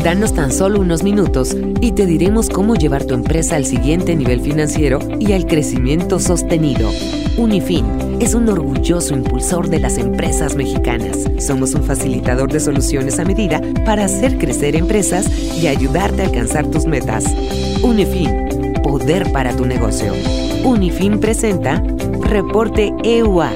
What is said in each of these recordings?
Danos tan solo unos minutos y te diremos cómo llevar tu empresa al siguiente nivel financiero y al crecimiento sostenido. Unifin es un orgulloso impulsor de las empresas mexicanas. Somos un facilitador de soluciones a medida para hacer crecer empresas y ayudarte a alcanzar tus metas. Unifin, poder para tu negocio. Unifin presenta Reporte EUA,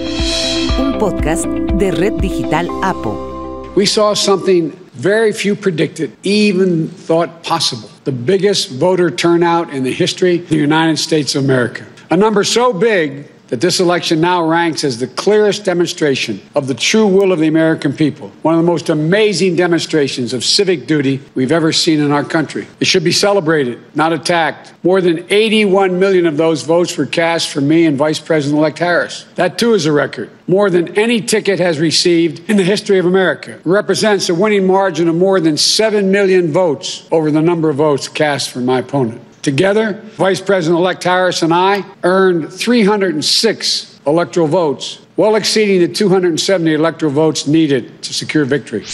un podcast de Red Digital APO. We saw something very few predicted, even thought possible. The biggest voter turnout in the history of the United States of America. A number so big that this election now ranks as the clearest demonstration of the true will of the American people, one of the most amazing demonstrations of civic duty we've ever seen in our country. It should be celebrated, not attacked. More than 81 million of those votes were cast for me and Vice President elect Harris. That too is a record. More than any ticket has received in the history of America. It represents a winning margin of more than 7 million votes over the number of votes cast for my opponent. Together, Vice President elect Harris and I earned 306 electoral votes, well exceeding the 270 electoral votes needed to secure victory.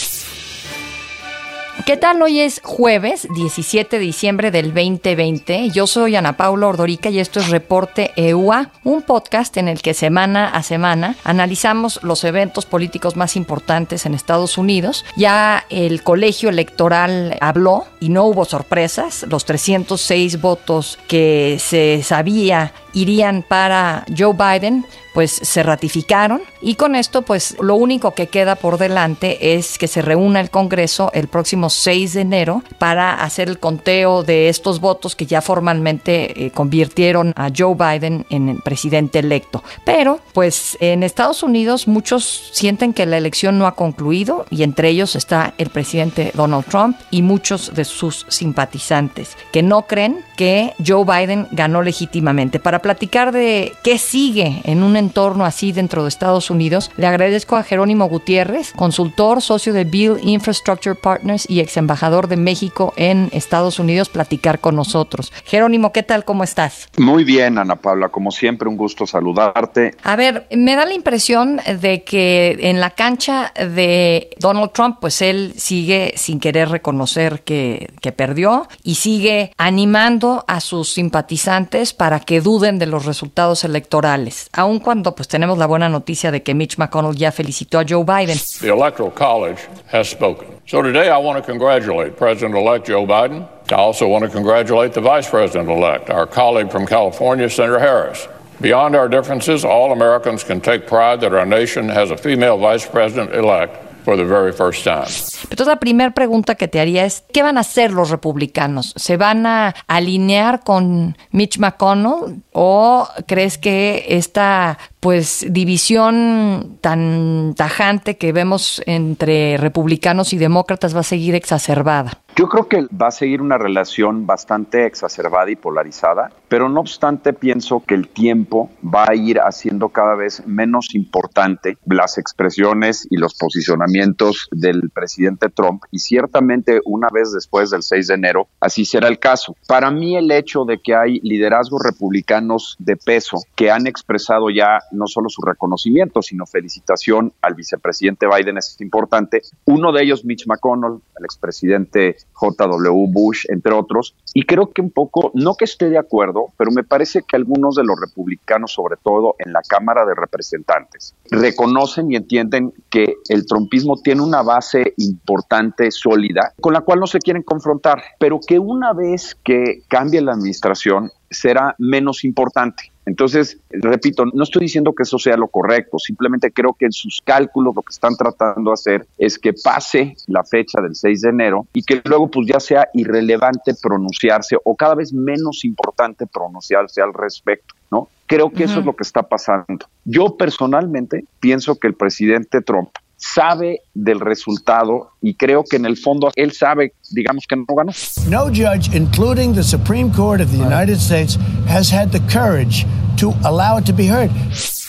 ¿Qué tal? Hoy es jueves 17 de diciembre del 2020. Yo soy Ana Paula Ordorica y esto es Reporte EUA, un podcast en el que semana a semana analizamos los eventos políticos más importantes en Estados Unidos. Ya el colegio electoral habló y no hubo sorpresas. Los 306 votos que se sabía irían para Joe Biden pues se ratificaron y con esto pues lo único que queda por delante es que se reúna el Congreso el próximo 6 de enero para hacer el conteo de estos votos que ya formalmente eh, convirtieron a Joe Biden en el presidente electo. Pero pues en Estados Unidos muchos sienten que la elección no ha concluido y entre ellos está el presidente Donald Trump y muchos de sus simpatizantes que no creen que Joe Biden ganó legítimamente. Para platicar de qué sigue en un entorno así dentro de Estados Unidos, le agradezco a Jerónimo Gutiérrez, consultor, socio de Bill Infrastructure Partners y ex embajador de México en Estados Unidos, platicar con nosotros. Jerónimo, ¿qué tal? ¿Cómo estás? Muy bien, Ana Paula, como siempre, un gusto saludarte. A ver, me da la impresión de que en la cancha de Donald Trump, pues él sigue sin querer reconocer que, que perdió y sigue animando a sus simpatizantes para que duden de los resultados electorales, aun cuando pues tenemos la buena noticia de que Mitch McConnell ya felicitó a Joe Biden. The Electoral College has spoken. So today I want to congratulate President-elect Joe Biden. I also want to congratulate the Vice President-elect, our colleague from California, Senator Harris. Beyond our differences, all Americans can take pride that our nation has a female Vice President-elect for the very first time. Entonces la primera pregunta que te haría es, ¿qué van a hacer los republicanos? ¿Se van a alinear con Mitch McConnell o crees que esta pues división tan tajante que vemos entre republicanos y demócratas va a seguir exacerbada? Yo creo que va a seguir una relación bastante exacerbada y polarizada, pero no obstante pienso que el tiempo va a ir haciendo cada vez menos importante las expresiones y los posicionamientos del presidente Trump y ciertamente una vez después del 6 de enero así será el caso. Para mí el hecho de que hay liderazgos republicanos de peso que han expresado ya no solo su reconocimiento, sino felicitación al vicepresidente Biden es importante. Uno de ellos, Mitch McConnell, el expresidente J.W. Bush, entre otros. Y creo que un poco, no que esté de acuerdo, pero me parece que algunos de los republicanos, sobre todo en la Cámara de Representantes, reconocen y entienden que el trumpismo tiene una base importante, sólida, con la cual no se quieren confrontar, pero que una vez que cambie la administración, será menos importante. Entonces, repito, no estoy diciendo que eso sea lo correcto, simplemente creo que en sus cálculos lo que están tratando de hacer es que pase la fecha del 6 de enero y que luego pues ya sea irrelevante pronunciarse o cada vez menos importante pronunciarse al respecto, ¿no? Creo que eso es lo que está pasando. Yo personalmente pienso que el presidente Trump sabe del resultado y creo que en el fondo él sabe, digamos que no ganó. No judge, including the Supreme Court of the United States, has had the courage to allow it to be heard.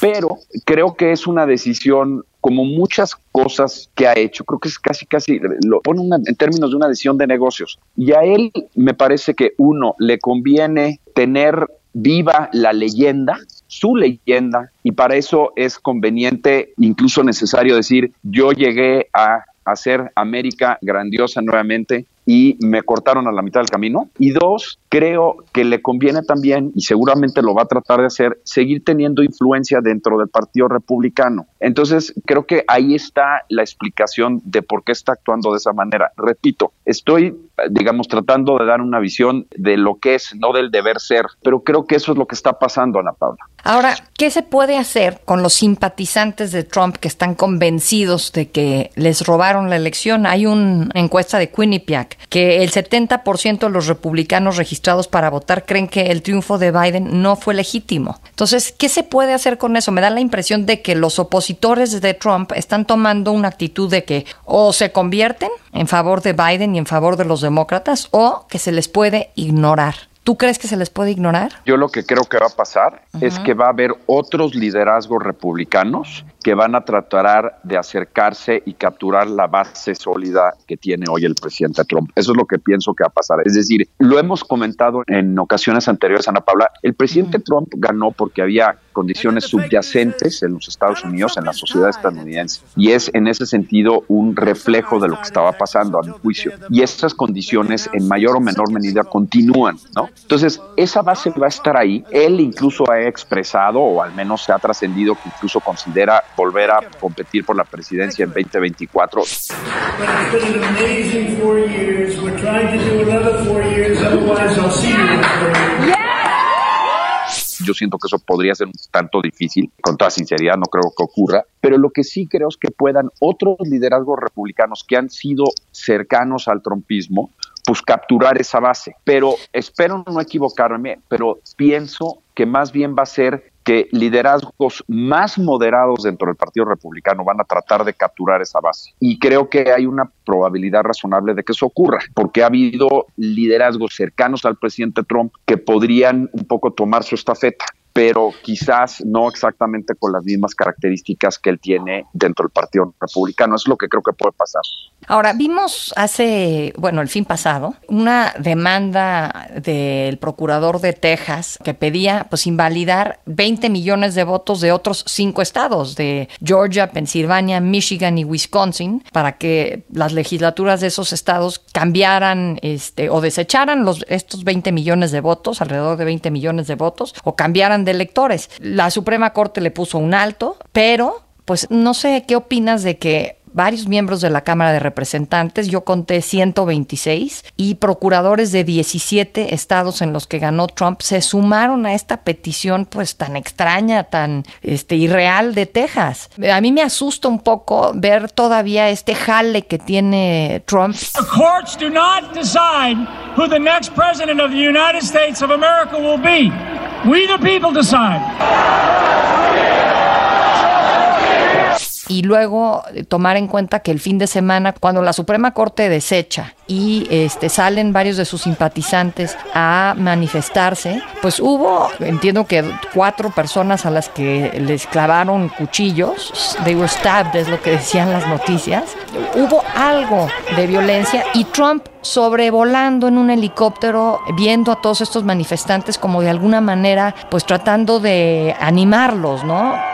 Pero creo que es una decisión como muchas cosas que ha hecho, creo que es casi, casi, lo pone una, en términos de una decisión de negocios. Y a él me parece que uno, le conviene tener viva la leyenda, su leyenda, y para eso es conveniente, incluso necesario decir, yo llegué a hacer América grandiosa nuevamente y me cortaron a la mitad del camino. Y dos, creo que le conviene también, y seguramente lo va a tratar de hacer, seguir teniendo influencia dentro del Partido Republicano. Entonces, creo que ahí está la explicación de por qué está actuando de esa manera. Repito, estoy, digamos, tratando de dar una visión de lo que es, no del deber ser, pero creo que eso es lo que está pasando, Ana Paula. Ahora, ¿qué se puede hacer con los simpatizantes de Trump que están convencidos de que les robaron la elección? Hay una encuesta de Quinnipiac que el 70% de los republicanos registrados para votar creen que el triunfo de Biden no fue legítimo. Entonces, ¿qué se puede hacer con eso? Me da la impresión de que los opositores de Trump están tomando una actitud de que o se convierten en favor de Biden y en favor de los demócratas o que se les puede ignorar. ¿Tú crees que se les puede ignorar? Yo lo que creo que va a pasar es que va a haber otros liderazgos republicanos que van a tratar de acercarse y capturar la base sólida que tiene hoy el presidente Trump. Eso es lo que pienso que va a pasar. Es decir, lo hemos comentado en ocasiones anteriores, Ana Paula, el presidente Trump ganó porque había condiciones subyacentes en los Estados Unidos, en la sociedad estadounidense, y es en ese sentido un reflejo de lo que estaba pasando a mi juicio. Y esas condiciones en mayor o menor medida continúan, ¿no? Entonces, esa base va a estar ahí. Él incluso ha expresado, o al menos se ha trascendido, que incluso considera volver a competir por la presidencia en 2024. Yo siento que eso podría ser un tanto difícil, con toda sinceridad, no creo que ocurra, pero lo que sí creo es que puedan otros liderazgos republicanos que han sido cercanos al trumpismo, pues capturar esa base. Pero espero no equivocarme, pero pienso que más bien va a ser que liderazgos más moderados dentro del Partido Republicano van a tratar de capturar esa base. Y creo que hay una probabilidad razonable de que eso ocurra, porque ha habido liderazgos cercanos al presidente Trump que podrían un poco tomar su estafeta pero quizás no exactamente con las mismas características que él tiene dentro del Partido Republicano. Es lo que creo que puede pasar. Ahora, vimos hace, bueno, el fin pasado, una demanda del procurador de Texas que pedía pues invalidar 20 millones de votos de otros cinco estados, de Georgia, Pensilvania, Michigan y Wisconsin, para que las legislaturas de esos estados cambiaran este, o desecharan los, estos 20 millones de votos, alrededor de 20 millones de votos, o cambiaran de electores. La Suprema Corte le puso un alto, pero pues no sé qué opinas de que varios miembros de la Cámara de Representantes, yo conté 126, y procuradores de 17 estados en los que ganó Trump se sumaron a esta petición pues tan extraña, tan este irreal de Texas. A mí me asusta un poco ver todavía este jale que tiene Trump. The courts do not decide who the next president of the United States of America will be. We the people decide y luego eh, tomar en cuenta que el fin de semana, cuando la Suprema Corte desecha y este, salen varios de sus simpatizantes a manifestarse, pues hubo, entiendo que cuatro personas a las que les clavaron cuchillos, they were stabbed, es lo que decían las noticias, hubo algo de violencia y Trump sobrevolando en un helicóptero, viendo a todos estos manifestantes como de alguna manera, pues tratando de animarlos, ¿no?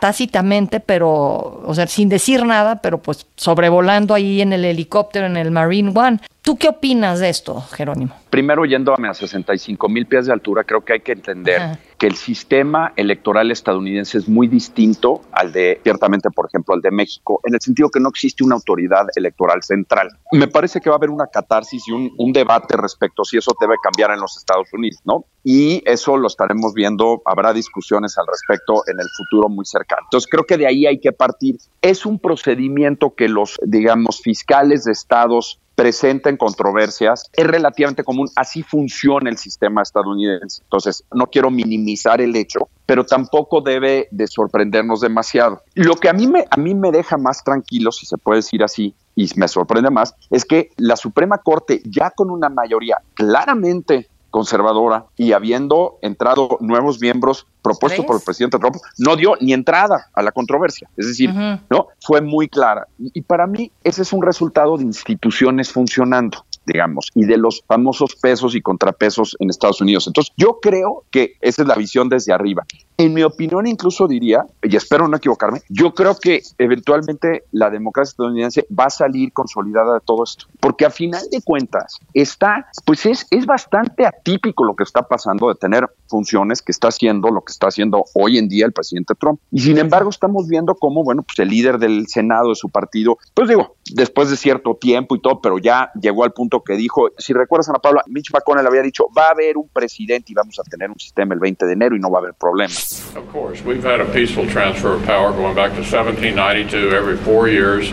Tácitamente, pero, o sea, sin decir nada, pero pues sobrevolando ahí en el helicóptero, en el Marine One. ¿Tú qué opinas de esto, Jerónimo? Primero, yéndome a 65 mil pies de altura, creo que hay que entender que el sistema electoral estadounidense es muy distinto al de, ciertamente, por ejemplo, al de México, en el sentido que no existe una autoridad electoral central. Me parece que va a haber una catarsis y un, un debate respecto si eso debe cambiar en los Estados Unidos, ¿no? Y eso lo estaremos viendo, habrá discusiones al respecto en el futuro muy cercano. Entonces, creo que de ahí hay que partir. Es un procedimiento que los, digamos, fiscales de estados presenten controversias, es relativamente común, así funciona el sistema estadounidense. Entonces, no quiero minimizar el hecho, pero tampoco debe de sorprendernos demasiado. Lo que a mí me, a mí me deja más tranquilo, si se puede decir así, y me sorprende más, es que la Suprema Corte, ya con una mayoría claramente conservadora y habiendo entrado nuevos miembros propuestos por el presidente Trump, no dio ni entrada a la controversia. Es decir, no fue muy clara. Y para mí ese es un resultado de instituciones funcionando. Digamos, y de los famosos pesos y contrapesos en Estados Unidos. Entonces, yo creo que esa es la visión desde arriba. En mi opinión, incluso diría, y espero no equivocarme, yo creo que eventualmente la democracia estadounidense va a salir consolidada de todo esto, porque a final de cuentas está, pues es, es bastante atípico lo que está pasando de tener funciones que está haciendo lo que está haciendo hoy en día el presidente Trump. Y sin embargo, estamos viendo cómo, bueno, pues el líder del Senado de su partido, pues digo, después de cierto tiempo y todo, pero ya llegó al punto que dijo, si recuerdas Ana Paula, Mitch McConnell había dicho, va a haber un presidente y vamos a tener un sistema el 20 de enero y no va a haber problemas. Of course, we've had a peaceful transfer of power going back to 1792. Every four years,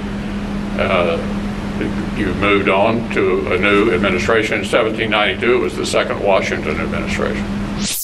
uh, you've moved on to a new administration. In 1792, it was the second Washington administration.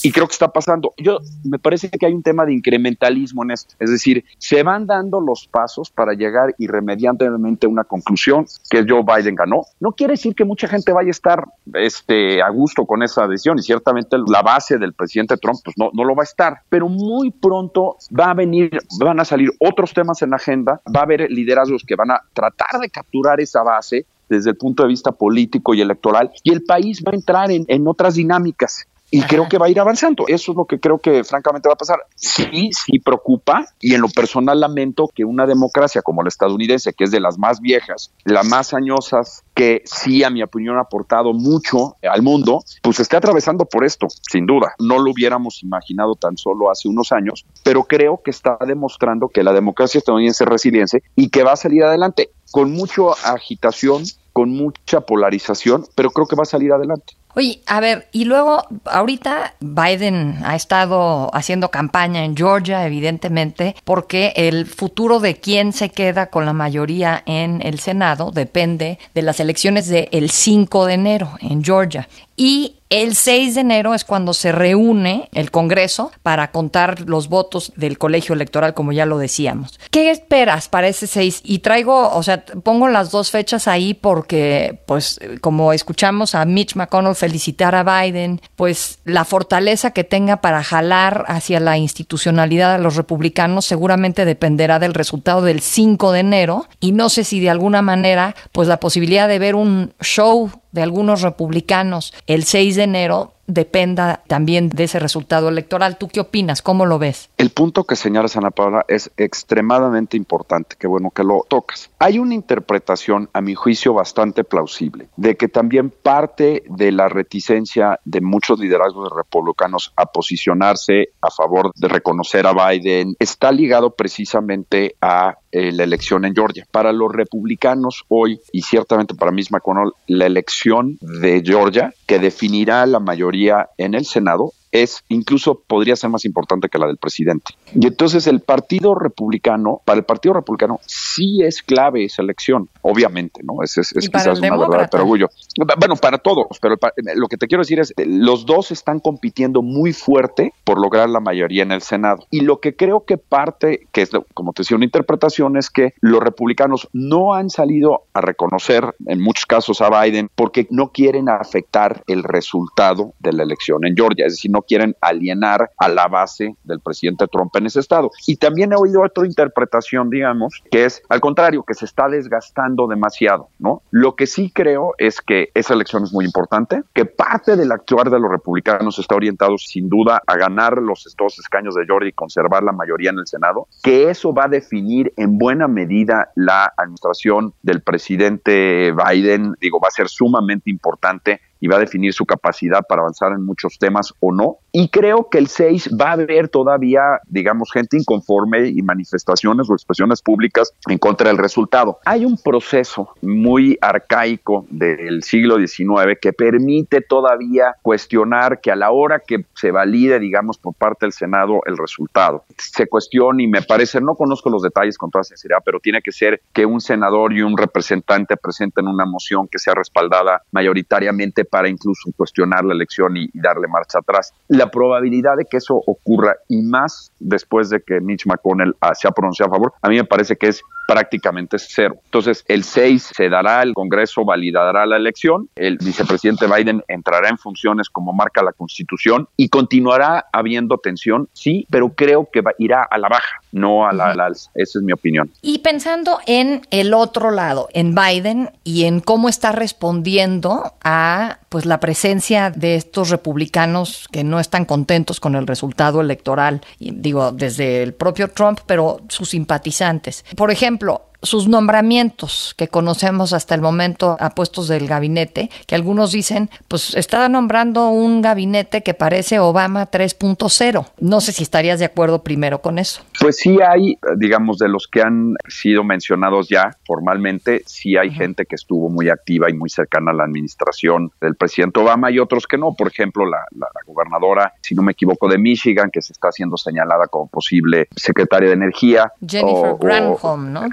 Y creo que está pasando. Yo me parece que hay un tema de incrementalismo en esto. Es decir, se van dando los pasos para llegar irremediablemente a una conclusión que Joe Biden ganó. No quiere decir que mucha gente vaya a estar este, a gusto con esa decisión y ciertamente la base del presidente Trump pues no, no lo va a estar. Pero muy pronto va a venir, van a salir otros temas en la agenda, va a haber liderazgos que van a tratar de capturar esa base desde el punto de vista político y electoral, y el país va a entrar en, en otras dinámicas y creo que va a ir avanzando. Eso es lo que creo que francamente va a pasar. Sí, sí preocupa y en lo personal lamento que una democracia como la estadounidense, que es de las más viejas, las más añosas, que sí, a mi opinión, ha aportado mucho al mundo, pues esté atravesando por esto, sin duda. No lo hubiéramos imaginado tan solo hace unos años, pero creo que está demostrando que la democracia estadounidense es resiliente y que va a salir adelante con mucha agitación, con mucha polarización, pero creo que va a salir adelante. Oye, a ver, y luego, ahorita Biden ha estado haciendo campaña en Georgia, evidentemente, porque el futuro de quién se queda con la mayoría en el Senado depende de las elecciones del 5 de enero en Georgia. Y el 6 de enero es cuando se reúne el Congreso para contar los votos del colegio electoral, como ya lo decíamos. ¿Qué esperas para ese 6? Y traigo, o sea, pongo las dos fechas ahí porque, pues, como escuchamos a Mitch McConnell felicitar a Biden, pues la fortaleza que tenga para jalar hacia la institucionalidad a los republicanos seguramente dependerá del resultado del 5 de enero. Y no sé si de alguna manera, pues la posibilidad de ver un show de algunos republicanos el 6 de enero dependa también de ese resultado electoral. ¿Tú qué opinas? ¿Cómo lo ves? El punto que señalas, Ana Paula, es extremadamente importante. Qué bueno que lo tocas. Hay una interpretación, a mi juicio, bastante plausible, de que también parte de la reticencia de muchos liderazgos republicanos a posicionarse a favor de reconocer a Biden está ligado precisamente a eh, la elección en Georgia. Para los republicanos hoy, y ciertamente para Mitch McConnell, la elección de Georgia, que definirá la mayoría en el Senado, es incluso podría ser más importante que la del presidente. Y entonces el Partido Republicano, para el Partido Republicano sí es clave esa elección, obviamente, ¿no? Es, es, es quizás una verdad pero orgullo. Bueno, para todos, pero lo que te quiero decir es, los dos están compitiendo muy fuerte por lograr la mayoría en el Senado. Y lo que creo que parte, que es, como te decía, una interpretación, es que los republicanos no han salido a reconocer en muchos casos a Biden porque no quieren afectar el resultado de la elección en Georgia, es decir, no quieren alienar a la base del presidente Trump en ese estado. Y también he oído otra interpretación, digamos, que es al contrario, que se está desgastando demasiado, ¿no? Lo que sí creo es que esa elección es muy importante, que parte del actuar de los republicanos está orientado sin duda a ganar los dos escaños de Georgia y conservar la mayoría en el Senado, que eso va a definir en buena medida la administración del presidente Biden, digo, va a ser sumamente importante y va a definir su capacidad para avanzar en muchos temas o no. Y creo que el 6 va a haber todavía, digamos, gente inconforme y manifestaciones o expresiones públicas en contra del resultado. Hay un proceso muy arcaico del siglo XIX que permite todavía cuestionar que a la hora que se valide, digamos, por parte del Senado el resultado, se cuestiona y me parece, no conozco los detalles con toda sinceridad, pero tiene que ser que un senador y un representante presenten una moción que sea respaldada mayoritariamente para incluso cuestionar la elección y, darle marcha atrás. La probabilidad de que eso ocurra y más después de que Mitch McConnell ah, se ha pronunciado a favor, a mí me parece que es prácticamente cero. Entonces, el 6 se dará, el Congreso validará la elección, el vicepresidente Biden entrará en funciones como marca la Constitución y continuará habiendo tensión, sí, pero creo que irá a la baja, no a la, alza. Esa es mi opinión. Y pensando en el otro lado, en Biden y en cómo está respondiendo a pues la presencia de estos republicanos que no están contentos con el resultado electoral, digo, desde el propio Trump, pero sus simpatizantes. Por ejemplo, sus nombramientos que conocemos hasta el momento a puestos del gabinete, que algunos dicen, pues está nombrando un gabinete que parece Obama 3.0. No sé si estarías de acuerdo primero con eso. Pues sí hay, digamos, de los que han sido mencionados ya formalmente, sí hay gente que estuvo muy activa y muy cercana a la administración del presidente Obama y otros que no. Por ejemplo, la, la, gobernadora, si no me equivoco, de Michigan, que se está siendo señalada como posible secretaria de Energía. Jennifer Granholm, ¿no?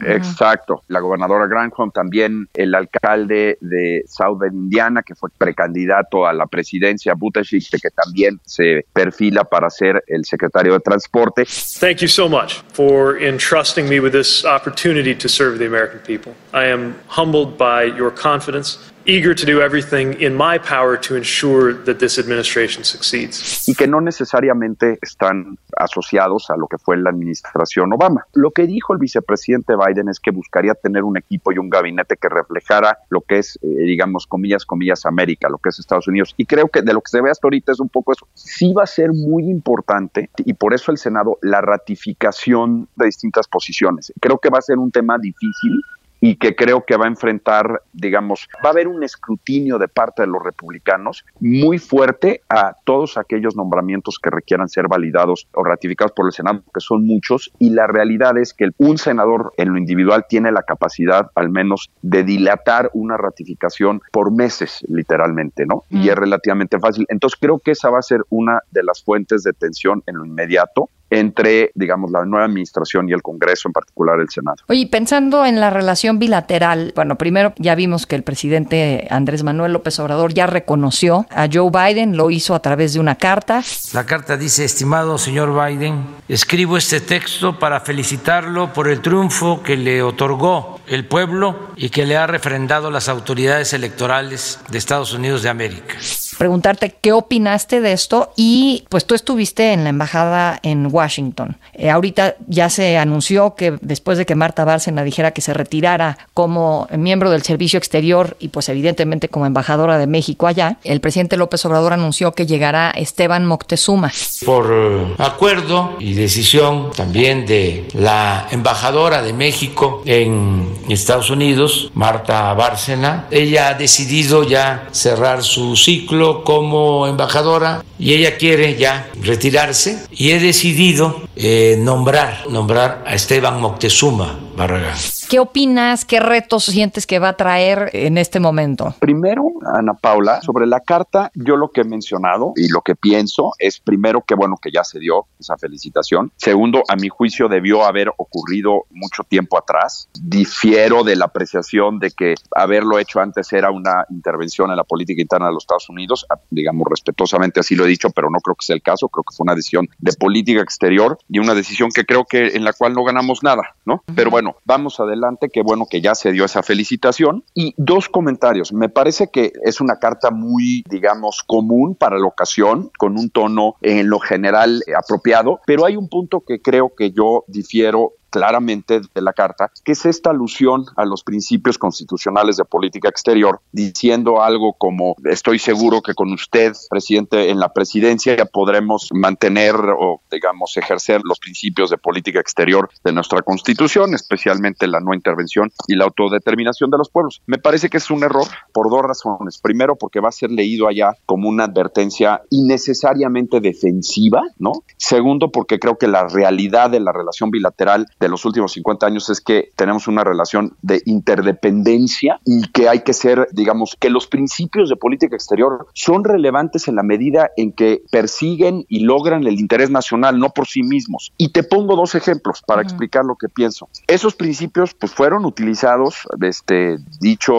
Exacto, la gobernadora Granholm, también el alcalde de Southern Indiana, que fue precandidato a la presidencia, Buttigieg, que también se perfila para ser el secretario de Transporte. Thank you so much for entrusting me with this opportunity to serve the American people. I am humbled by your confidence eager to do everything in my power to ensure that this administration succeeds. Y que no necesariamente están asociados a lo que fue la administración Obama. Lo que dijo el vicepresidente Biden es que buscaría tener un equipo y un gabinete que reflejara lo que es, eh, digamos, comillas, comillas, América, lo que es Estados Unidos. Y creo que de lo que se ve hasta ahorita es un poco eso. Sí va a ser muy importante y por eso el Senado, la ratificación de distintas posiciones. Creo que va a ser un tema difícil y que creo que va a enfrentar, digamos, va a haber un escrutinio de parte de los republicanos muy fuerte a todos aquellos nombramientos que requieran ser validados o ratificados por el Senado, que son muchos, y la realidad es que un senador en lo individual tiene la capacidad al menos de dilatar una ratificación por meses, literalmente, ¿no? Y es relativamente fácil. Entonces creo que esa va a ser una de las fuentes de tensión en lo inmediato entre, digamos, la nueva administración y el Congreso, en particular el Senado. Oye, pensando en la relación bilateral, bueno, primero ya vimos que el presidente Andrés Manuel López Obrador ya reconoció a Joe Biden, lo hizo a través de una carta. La carta dice, estimado señor Biden, escribo este texto para felicitarlo por el triunfo que le otorgó el pueblo y que le ha refrendado las autoridades electorales de Estados Unidos de América preguntarte qué opinaste de esto y pues tú estuviste en la embajada en Washington. Eh, ahorita ya se anunció que después de que Marta Bárcena dijera que se retirara como miembro del Servicio Exterior y pues evidentemente como embajadora de México allá, el presidente López Obrador anunció que llegará Esteban Moctezuma. Por eh, acuerdo y decisión también de la embajadora de México en Estados Unidos, Marta Bárcena, ella ha decidido ya cerrar su ciclo como embajadora y ella quiere ya retirarse y he decidido eh, nombrar, nombrar a Esteban Moctezuma Barragán. ¿Qué opinas? ¿Qué retos sientes que va a traer en este momento? Primero, Ana Paula, sobre la carta, yo lo que he mencionado y lo que pienso es primero que bueno que ya se dio esa felicitación. Segundo, a mi juicio debió haber ocurrido mucho tiempo atrás. Difiero de la apreciación de que haberlo hecho antes era una intervención en la política interna de los Estados Unidos. Digamos, respetuosamente así lo he dicho, pero no creo que sea el caso. Creo que fue una decisión de política exterior y una decisión que creo que en la cual no ganamos nada, ¿no? Pero bueno, vamos adelante adelante, qué bueno que ya se dio esa felicitación. Y dos comentarios. Me parece que es una carta muy, digamos, común para la ocasión, con un tono en lo general apropiado, pero hay un punto que creo que yo difiero claramente de la carta, que es esta alusión a los principios constitucionales de política exterior, diciendo algo como estoy seguro que con usted, presidente, en la presidencia ya podremos mantener o, digamos, ejercer los principios de política exterior de nuestra constitución, especialmente la no intervención y la autodeterminación de los pueblos. Me parece que es un error por dos razones. Primero, porque va a ser leído allá como una advertencia innecesariamente defensiva, ¿no? Segundo, porque creo que la realidad de la relación bilateral de los últimos 50 años es que tenemos una relación de interdependencia y que hay que ser, digamos, que los principios de política exterior son relevantes en la medida en que persiguen y logran el interés nacional, no por sí mismos. Y te pongo dos ejemplos para explicar lo que pienso. Esos principios pues fueron utilizados, este, dicho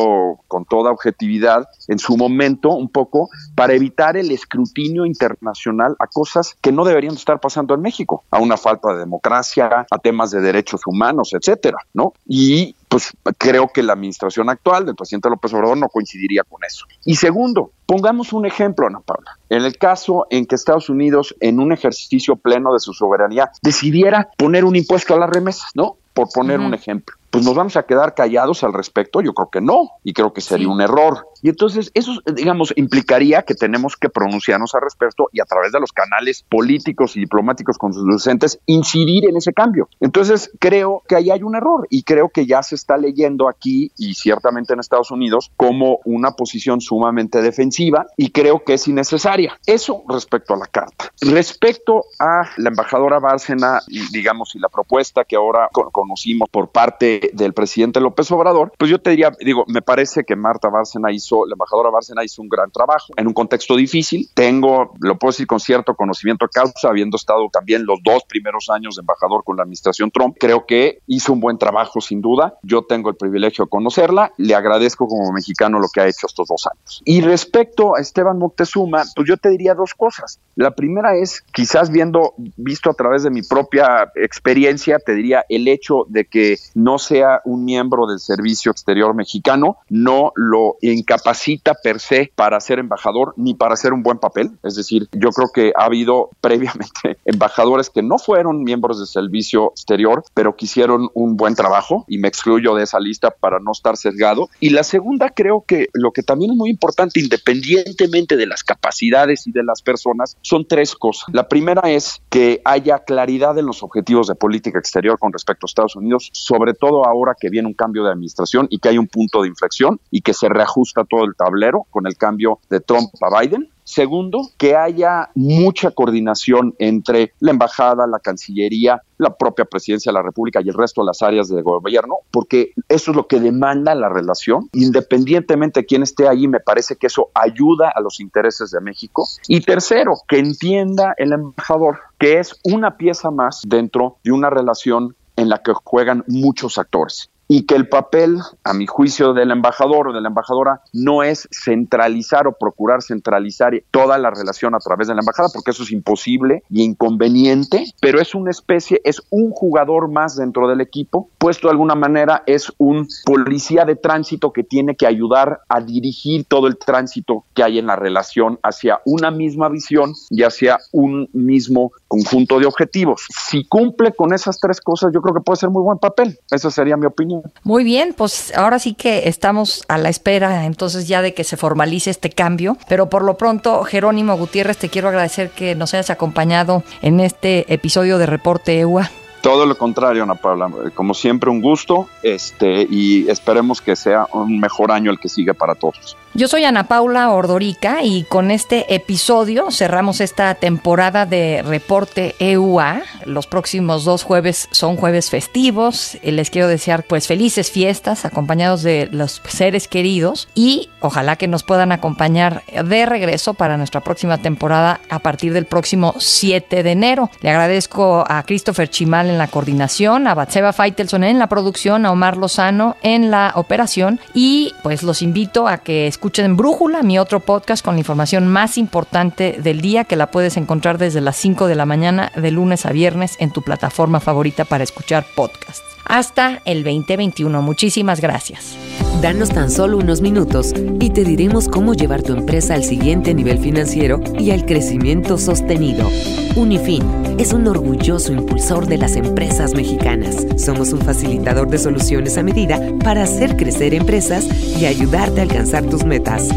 con toda objetividad, en su momento un poco para evitar el escrutinio internacional a cosas que no deberían estar pasando en México, a una falta de democracia, a temas de derechos humanos, etcétera, ¿no? Y pues creo que la administración actual del presidente López Obrador no coincidiría con eso. Y segundo, pongamos un ejemplo, Ana Paula. En el caso en que Estados Unidos, en un ejercicio pleno de su soberanía, decidiera poner un impuesto a las remesas, ¿no? Por poner un ejemplo pues nos vamos a quedar callados al respecto, yo creo que no, y creo que sería un error. Y entonces eso, digamos, implicaría que tenemos que pronunciarnos al respecto y a través de los canales políticos y diplomáticos conducentes incidir en ese cambio. Entonces creo que ahí hay un error y creo que ya se está leyendo aquí y ciertamente en Estados Unidos como una posición sumamente defensiva y creo que es innecesaria. Eso respecto a la carta. Respecto a la embajadora Bárcena, digamos, y la propuesta que ahora conocimos por parte del presidente López Obrador, pues yo te diría, digo, me parece que Marta Bárcena hizo, la embajadora Bárcena hizo un gran trabajo en un contexto difícil. Tengo, lo puedo decir con cierto conocimiento de causa, habiendo estado también los dos primeros años de embajador con la administración Trump, creo que hizo un buen trabajo sin duda. Yo tengo el privilegio de conocerla, le agradezco como mexicano lo que ha hecho estos dos años. Y respecto a Esteban Moctezuma, pues yo te diría dos cosas. La primera es, quizás viendo, visto a través de mi propia experiencia, te diría el hecho de que no se sea un miembro del Servicio Exterior mexicano no lo incapacita per se para ser embajador ni para hacer un buen papel. Es decir, yo creo que ha habido previamente embajadores que no fueron miembros del Servicio Exterior, pero que hicieron un buen trabajo y me excluyo de esa lista para no estar sesgado. Y la segunda, creo que lo que también es muy importante, independientemente de las capacidades y de las personas, son tres cosas. La primera es que haya claridad en los objetivos de política exterior con respecto a Estados Unidos, sobre todo ahora que viene un cambio de administración y que hay un punto de inflexión y que se reajusta todo el tablero con el cambio de Trump a Biden. Segundo, que haya mucha coordinación entre la embajada, la Cancillería, la propia presidencia de la República y el resto de las áreas de gobierno, porque eso es lo que demanda la relación. Independientemente de quién esté allí, me parece que eso ayuda a los intereses de México. Y tercero, que entienda el embajador que es una pieza más dentro de una relación en la que juegan muchos actores y que el papel, a mi juicio, del embajador o de la embajadora no es centralizar o procurar centralizar toda la relación a través de la embajada, porque eso es imposible y inconveniente, pero es una especie, es un jugador más dentro del equipo, puesto de alguna manera es un policía de tránsito que tiene que ayudar a dirigir todo el tránsito que hay en la relación hacia una misma visión y hacia un mismo conjunto de objetivos. Si cumple con esas tres cosas, yo creo que puede ser muy buen papel. Esa sería mi opinión. Muy bien, pues ahora sí que estamos a la espera entonces ya de que se formalice este cambio, pero por lo pronto, Jerónimo Gutiérrez, te quiero agradecer que nos hayas acompañado en este episodio de Reporte EUA. Todo lo contrario, Ana Paula. Como siempre, un gusto este, y esperemos que sea un mejor año el que sigue para todos. Yo soy Ana Paula Ordorica y con este episodio cerramos esta temporada de Reporte EUA. Los próximos dos jueves son jueves festivos. Les quiero desear pues felices fiestas acompañados de los seres queridos y ojalá que nos puedan acompañar de regreso para nuestra próxima temporada a partir del próximo 7 de enero. Le agradezco a Christopher Chimal en la coordinación, a Batseba Faitelson en la producción, a Omar Lozano en la operación y pues los invito a que Escuchen Brújula, mi otro podcast con la información más importante del día que la puedes encontrar desde las 5 de la mañana de lunes a viernes en tu plataforma favorita para escuchar podcasts. Hasta el 2021. Muchísimas gracias. Danos tan solo unos minutos y te diremos cómo llevar tu empresa al siguiente nivel financiero y al crecimiento sostenido. Unifin es un orgulloso impulsor de las empresas mexicanas. Somos un facilitador de soluciones a medida para hacer crecer empresas y ayudarte a alcanzar tus metas.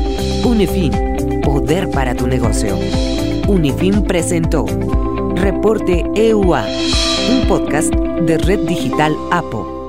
Unifin, poder para tu negocio. Unifin presentó Reporte EUA, un podcast de Red Digital APO.